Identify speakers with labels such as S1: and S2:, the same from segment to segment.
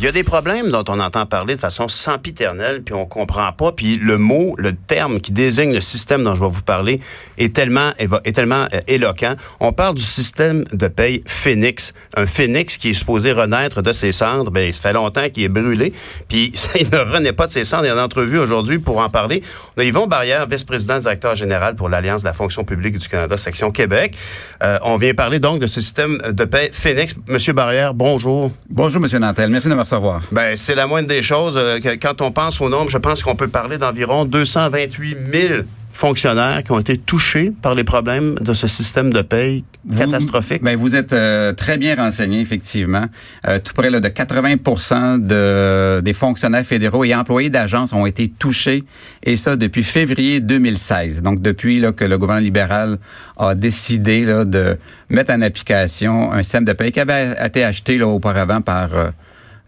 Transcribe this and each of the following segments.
S1: Il y a des problèmes dont on entend parler de façon sempiternelle, puis on comprend pas, puis le mot, le terme qui désigne le système dont je vais vous parler est tellement, est tellement euh, éloquent. On parle du système de paye Phoenix. Un Phoenix qui est supposé renaître de ses cendres, ben, ça fait longtemps qu'il est brûlé, puis il ne renaît pas de ses cendres. Il y a une entrevue aujourd'hui pour en parler. On a Yvon Barrière, vice-président directeur général pour l'Alliance de la fonction publique du Canada, section Québec. Euh, on vient parler donc de ce système de paie Phoenix. Monsieur Barrière, bonjour.
S2: Bonjour, Monsieur Nantel. Merci de me recevoir.
S1: Ben, c'est la moindre des choses. Euh, quand on pense au nombre, je pense qu'on peut parler d'environ 228 000 fonctionnaires qui ont été touchés par les problèmes de ce système de paye catastrophique?
S2: Ben vous êtes euh, très bien renseigné, effectivement. Euh, tout près là, de 80 de, des fonctionnaires fédéraux et employés d'agences ont été touchés, et ça depuis février 2016. Donc depuis là, que le gouvernement libéral a décidé là, de mettre en application un système de paye qui avait été acheté là, auparavant par... Euh,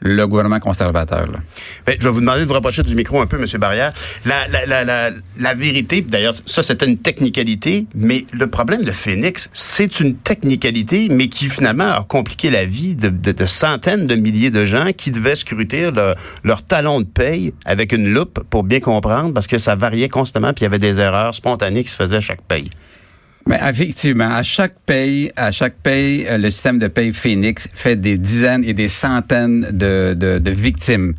S2: le gouvernement conservateur. Là.
S1: Ben, je vais vous demander de vous rapprocher du micro un peu, M. Barrière. La, la, la, la, vérité, d'ailleurs, ça c'était une technicalité, mais le problème de Phoenix, c'est une technicalité, mais qui finalement a compliqué la vie de, de, de centaines de milliers de gens qui devaient scruter leur, leur talon de paye avec une loupe pour bien comprendre, parce que ça variait constamment, puis il y avait des erreurs spontanées qui se faisaient à chaque paye.
S2: Mais effectivement, à chaque pays, à chaque pays, euh, le système de paye Phoenix fait des dizaines et des centaines de, de, de victimes.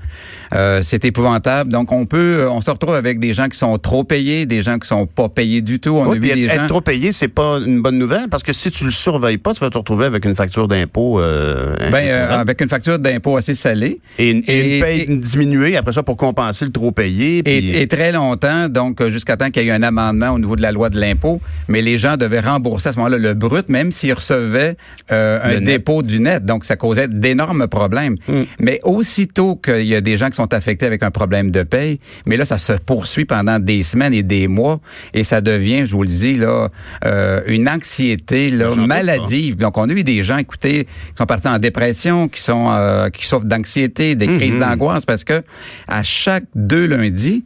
S2: Euh, c'est épouvantable. Donc, on peut, on se retrouve avec des gens qui sont trop payés, des gens qui sont pas payés du tout.
S1: On a vu des être trop payé, c'est pas une bonne nouvelle parce que si tu le surveilles pas, tu vas te retrouver avec une facture d'impôt.
S2: Euh, ben, euh, avec une facture d'impôt assez salée
S1: et, une, et, une paye diminuée après ça pour compenser le trop payé.
S2: Et, et, très longtemps, donc jusqu'à temps qu'il y ait un amendement au niveau de la loi de l'impôt, mais les gens devaient rembourser à ce moment-là le brut, même s'ils recevaient euh, un dépôt du net. Donc, ça causait d'énormes problèmes. Mm. Mais aussitôt qu'il y a des gens qui sont affectés avec un problème de paye. Mais là, ça se poursuit pendant des semaines et des mois et ça devient, je vous le dis, là, euh, une anxiété là, maladive. Donc, on a eu des gens, écoutez, qui sont partis en dépression, qui sont euh, qui souffrent d'anxiété, des crises mm-hmm. d'angoisse parce que à chaque deux lundis,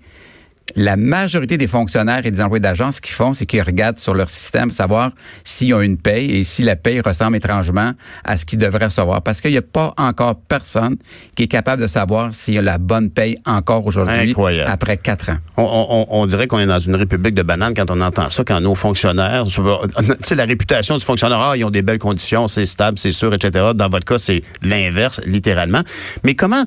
S2: la majorité des fonctionnaires et des employés d'agence, ce qu'ils font, c'est qu'ils regardent sur leur système, savoir s'ils ont une paye et si la paye ressemble étrangement à ce qu'ils devraient recevoir. Parce qu'il n'y a pas encore personne qui est capable de savoir s'il y a la bonne paye encore aujourd'hui, après quatre ans.
S1: On, dirait qu'on est dans une république de bananes quand on entend ça, quand nos fonctionnaires, tu sais, la réputation du fonctionnaire, ah, ils ont des belles conditions, c'est stable, c'est sûr, etc. Dans votre cas, c'est l'inverse, littéralement. Mais comment,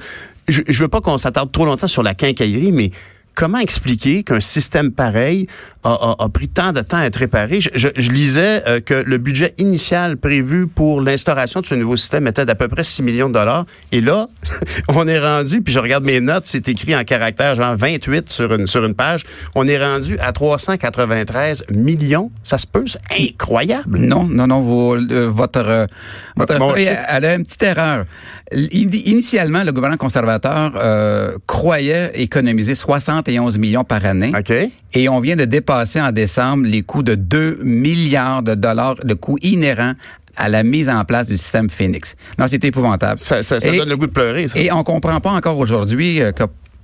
S1: je, je veux pas qu'on s'attarde trop longtemps sur la quincaillerie, mais comment expliquer qu'un système pareil a, pris tant de temps à être réparé? Je, lisais euh, que le budget initial prévu pour l'instauration de ce nouveau système était d'à peu près 6 millions de dollars. Et là, on est rendu, puis je regarde mes notes, c'est écrit en caractère genre 28 sur une, sur une page, on est rendu à 393 millions. Ça se peut? C'est incroyable.
S2: Non, non, non, euh, votre, euh, votre elle a une petite erreur. Initialement, le gouvernement conservateur croyait économiser 60 11 millions par année. Et on vient de dépasser en décembre les coûts de 2 milliards de dollars de coûts inhérents à la mise en place du système Phoenix. Non, c'est épouvantable.
S1: Ça, ça, donne le goût de pleurer, ça.
S2: Et on comprend pas encore aujourd'hui euh,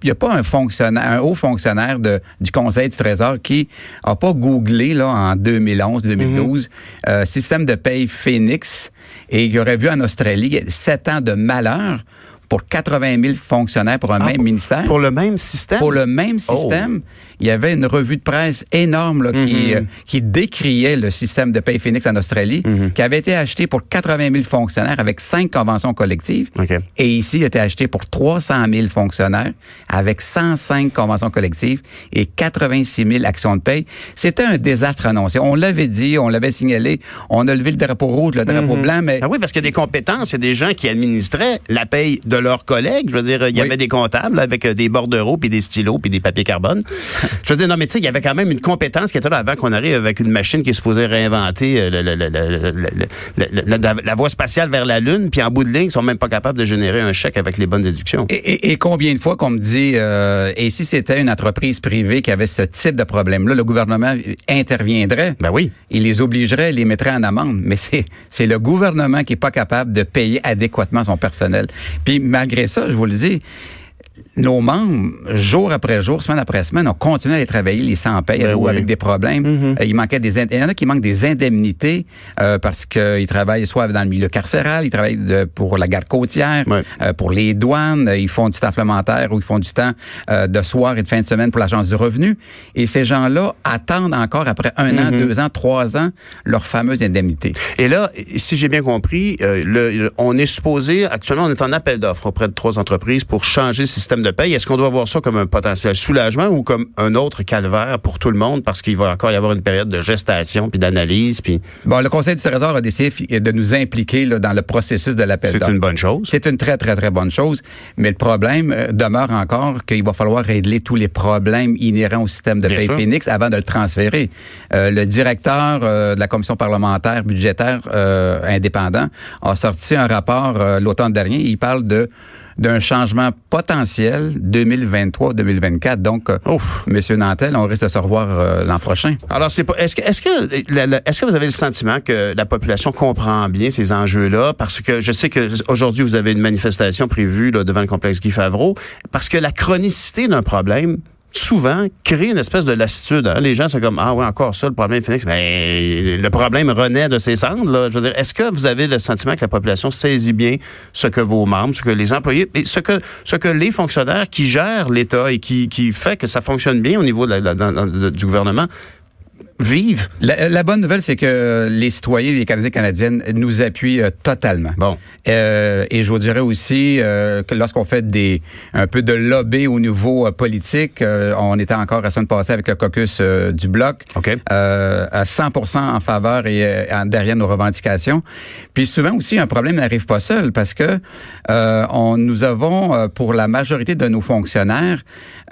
S2: qu'il n'y a pas un fonctionnaire, un haut fonctionnaire de, du Conseil du Trésor qui a pas googlé là en 2011, 2012 mhm. euh, système de paye Phoenix et il aurait vu en Australie sept ans de malheur pour 80 000 fonctionnaires pour un ah, même ministère.
S1: Pour le même système?
S2: Pour le même système. Oh il y avait une revue de presse énorme là, qui, mhm. euh, qui décriait le système de paye Phoenix en Australie, mhm. qui avait été acheté pour 80 000 fonctionnaires avec cinq conventions collectives. Et ici, il a été acheté pour 300 000 fonctionnaires avec 105 conventions collectives et 86 000 actions de paye. C'était un désastre annoncé. On l'avait dit, on l'avait signalé. On a levé le drapeau rouge, le drapeau mhm. blanc, mais...
S1: Ah oui, parce qu'il y a des compétences. Il y a des gens qui administraient la paye de leurs collègues. Je veux dire, il y avait des comptables avec euh, des bordereaux, puis des stylos, puis des papiers carbone. je veux dire, non, mais tu sais, il y avait quand même une compétence qui était là avant qu'on arrive avec une machine qui est supposée réinventer la, voie spatiale vers la Lune, puis en bout de ligne, ils sont même pas capables de générer un chèque avec les bonnes déductions.
S2: Et, combien de fois qu'on me dit, euh, et si c'était une entreprise privée qui avait ce type de problème-là, le gouvernement interviendrait?
S1: Ben oui.
S2: Il les obligerait, il les mettrait en amende. Mais c'est, c'est le gouvernement qui est pas capable de payer adéquatement son personnel. Puis malgré ça, je vous le dis, nos membres, jour après jour, semaine après semaine, ont continué à aller travailler les sans paye
S1: Ben
S2: ou
S1: oui.
S2: avec des problèmes.
S1: Mhm.
S2: Euh, il manquait des il y en a qui manquent des indemnités euh, parce qu'ils travaillent soit dans le milieu carcéral, ils travaillent de- pour la garde côtière, euh, pour les douanes, ils font du temps supplémentaire ou ils font du temps euh, de soir et de fin de semaine pour l'agence du revenu. Et ces gens-là attendent encore après un an,
S1: Mhm.
S2: deux ans, trois ans leur fameuse indemnité.
S1: Et là, si j'ai bien compris, le- on est supposé, actuellement, on est en appel d'offres auprès de trois entreprises pour changer le système de paye. Est-ce qu'on doit voir ça comme un potentiel soulagement ou comme un autre calvaire pour tout le monde parce qu'il va encore y avoir une période de gestation puis d'analyse puis
S2: Bon, le Conseil du Trésor a décidé de nous impliquer là, dans le processus de l'appel
S1: c'est une bonne chose.
S2: C'est une très, très, très bonne chose. Mais le problème euh, demeure encore qu'il va falloir régler tous les problèmes inhérents au système de paye. Phoenix avant de le transférer. Euh, le directeur euh, de la commission parlementaire budgétaire euh, indépendant a sorti un rapport l'automne dernier. Il parle de d'un changement potentiel 2023-2024. Donc, euh,
S1: Ouf.
S2: Monsieur Nantel, on risque de se revoir euh, l'an prochain.
S1: Alors, c'est pas. Est-ce que, est-ce que, est-ce que vous avez le sentiment que la population comprend bien ces enjeux-là? Parce que je sais que aujourd'hui vous avez une manifestation prévue là, devant le complexe Guy Favreau, parce que la chronicité d'un problème souvent crée une espèce de lassitude. hein. Les gens sont comme ah ouais encore ça le problème Phoenix. Mais le problème renaît de ses cendres. Je veux dire, est-ce que vous avez le sentiment que la population saisit bien ce que vos membres, ce que les employés, ce que ce que les fonctionnaires qui gèrent l'État et qui qui fait que ça fonctionne bien au niveau du gouvernement vivent.
S2: La, la bonne nouvelle, c'est que les citoyens, les Canadiens et Canadiennes nous appuient euh, totalement.
S1: Bon.
S2: Euh, et je vous dirais aussi euh, que lorsqu'on fait des un peu de lobby au niveau euh, politique, euh, on était encore la semaine passée avec le caucus euh, du bloc, euh, à 100% en faveur et euh, derrière nos revendications. Puis souvent aussi, un problème n'arrive pas seul parce que euh, on, nous avons, euh, pour la majorité de nos fonctionnaires,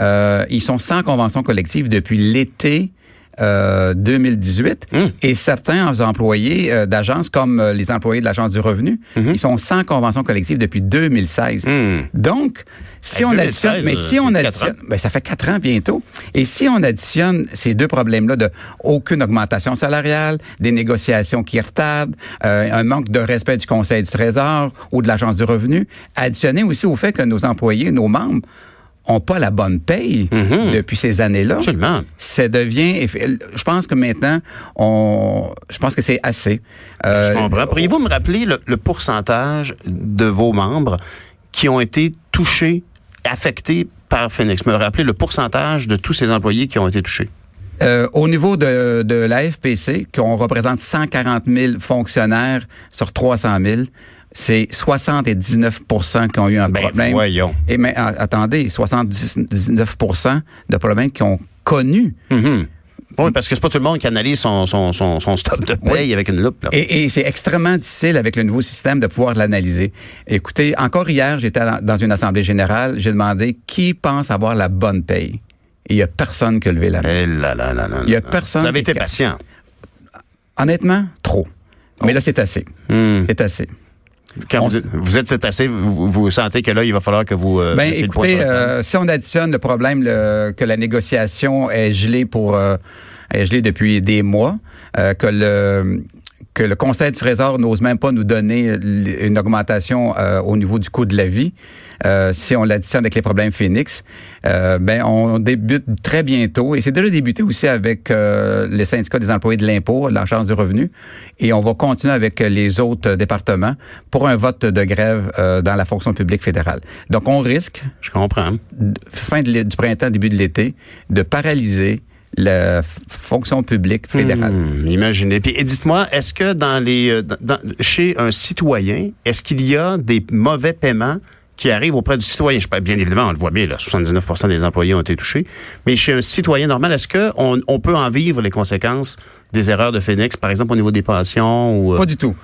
S2: euh, ils sont sans convention collective depuis l'été euh, 2018
S1: Hum.
S2: et certains employés euh, d'agences comme euh, les employés de l'agence du revenu, ils sont sans convention collective depuis 2016.
S1: Hum.
S2: Donc, si on
S1: 2016,
S2: additionne, mais
S1: euh,
S2: si on
S1: c'est quatre
S2: additionne, ben, ça fait quatre ans bientôt. Et si on additionne ces deux problèmes-là de aucune augmentation salariale, des négociations qui retardent, euh, un manque de respect du Conseil du Trésor ou de l'Agence du revenu, additionné aussi au fait que nos employés, nos membres, ont pas la bonne paye
S1: Mhm.
S2: depuis ces années-là.
S1: Absolument.
S2: Ça devient, je pense que maintenant, on, je pense que c'est assez. Euh,
S1: Je comprends. Pourriez-vous me rappeler le, le pourcentage de vos membres qui ont été touchés, affectés par Phoenix? Me rappeler le pourcentage de tous ces employés qui ont été touchés.
S2: Euh, au niveau de, de la FPC, qu'on représente 140 000 fonctionnaires sur 300 000, c'est 79 qui ont eu un
S1: Ben,
S2: problème.
S1: voyons.
S2: Et mais a- attendez, 79% de problèmes qui ont connu.
S1: Mhm. Oui, parce que c'est pas tout le monde qui analyse son, son, son, son stop de paye avec une loupe. Là.
S2: Et, et c'est extrêmement difficile avec le nouveau système de pouvoir l'analyser. Écoutez, encore hier, j'étais dans- une assemblée générale, j'ai demandé qui pense avoir la bonne paye. Et il y a personne qui a levé la main.
S1: Eh
S2: Il y a personne
S1: Vous avez été patient.
S2: Honnêtement, trop. Mais là, c'est assez.
S1: Hmm.
S2: C'est assez.
S1: Quand
S2: On
S1: vous, êtes- vous êtes cet assez, vous, vous sentez que là, il va falloir que vous euh,
S2: Ben,
S1: le
S2: écoutez,
S1: table.
S2: euh, si on additionne le problème le- que la négociation est gelée pour euh, est gelée depuis des mois, euh, que le que le Conseil du Trésor n'ose même pas nous donner une augmentation euh, au niveau du coût de la vie. Euh, si on l'additionne avec les problèmes Phoenix, euh, ben on débute très bientôt et c'est déjà débuté aussi avec euh, le syndicat des employés de l'impôt, l'agence du revenu, et on va continuer avec les autres départements pour un vote de grève euh, dans la fonction publique fédérale. Donc on risque
S1: Je comprends.
S2: fin de du printemps, début de l'été, de paralyser la fonction publique fédérale.
S1: Hmm, imaginez. Puis et dites-moi, est-ce que dans les euh, dans- chez un citoyen, est-ce qu'il y a des mauvais paiements qui arrivent auprès du citoyen? Je, bien évidemment, on le voit bien, là, 79 des employés ont été touchés. Mais chez un citoyen normal, est-ce qu'on on peut en vivre les conséquences des erreurs de Phoenix, par exemple au niveau des pensions ou euh,
S2: Pas du tout.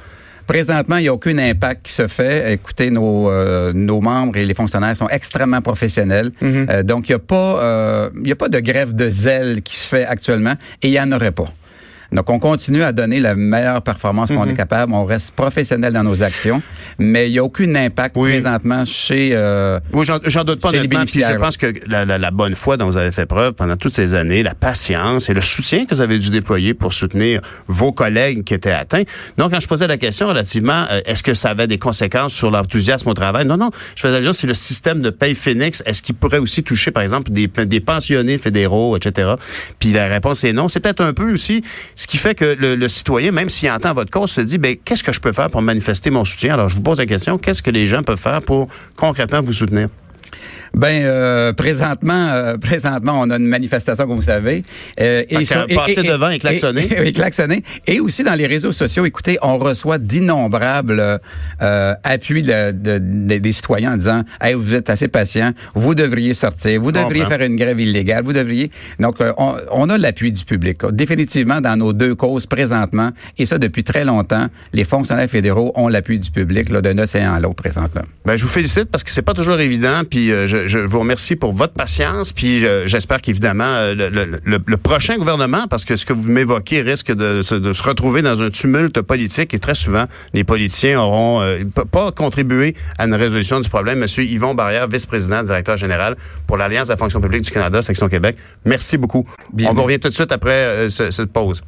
S2: Présentement, il n'y a aucun impact qui se fait. Écoutez, nos, euh, nos membres et les fonctionnaires sont extrêmement professionnels. Euh, donc, il n'y a, pas, euh, y a pas de grève de zèle qui se fait actuellement et il n'y en aurait pas. Donc, on continue à donner la meilleure performance qu'on
S1: Mhm.
S2: est capable. On reste professionnel dans nos actions, mais il n'y a aucun impact
S1: Oui.
S2: présentement chez... euh,
S1: Oui, j'en, doute pas honnêtement. Puis je pense que la, la- la bonne foi dont vous avez fait preuve pendant toutes ces années, la patience et le soutien que vous avez dû déployer pour soutenir vos collègues qui étaient atteints. Donc, quand je posais la question relativement, euh, est-ce que ça avait des conséquences sur l'enthousiasme au travail? Non, non. Je faisais juste si le système de paye Phoenix, est-ce qu'il pourrait aussi toucher, par exemple, des, des pensionnés fédéraux, etc. Puis la réponse est non. C'est peut-être un peu aussi ce qui fait que le, citoyen, même s'il entend votre cause, se dit, ben, qu'est-ce que je peux faire pour manifester mon soutien? Alors, je vous pose la question, qu'est-ce que les gens peuvent faire pour concrètement vous soutenir?
S2: Ben euh, présentement, euh, présentement, on a une manifestation, comme vous savez. Euh,
S1: Fait que passer devant et klaxonner.
S2: Et, et klaxonner. Et aussi dans les réseaux sociaux, écoutez, on reçoit d'innombrables euh, appuis de, de- de- des citoyens en disant Hey, vous êtes assez patient, vous devriez sortir, vous devriez faire une grève illégale, vous devriez. Donc, on, on a l'appui du public. Définitivement, dans nos deux causes présentement, et ça depuis très longtemps, les fonctionnaires fédéraux ont l'appui du public là, d'un océan à l'autre présentement.
S1: Ben, je vous félicite parce que c'est pas toujours évident. Puis euh, je, je vous remercie pour votre patience. Puis euh, j'espère qu'évidemment euh, le, le- le- le prochain gouvernement, parce que ce que vous m'évoquez risque de, se- de se retrouver dans un tumulte politique et très souvent les politiciens auront euh, pas contribué à une résolution du problème. Monsieur Yvon Barrière, vice-président, directeur général pour l'Alliance de la fonction publique du Canada, section Québec. Merci beaucoup.
S2: Bien
S1: On vous
S2: vu.
S1: revient tout de suite après euh, ce- cette pause.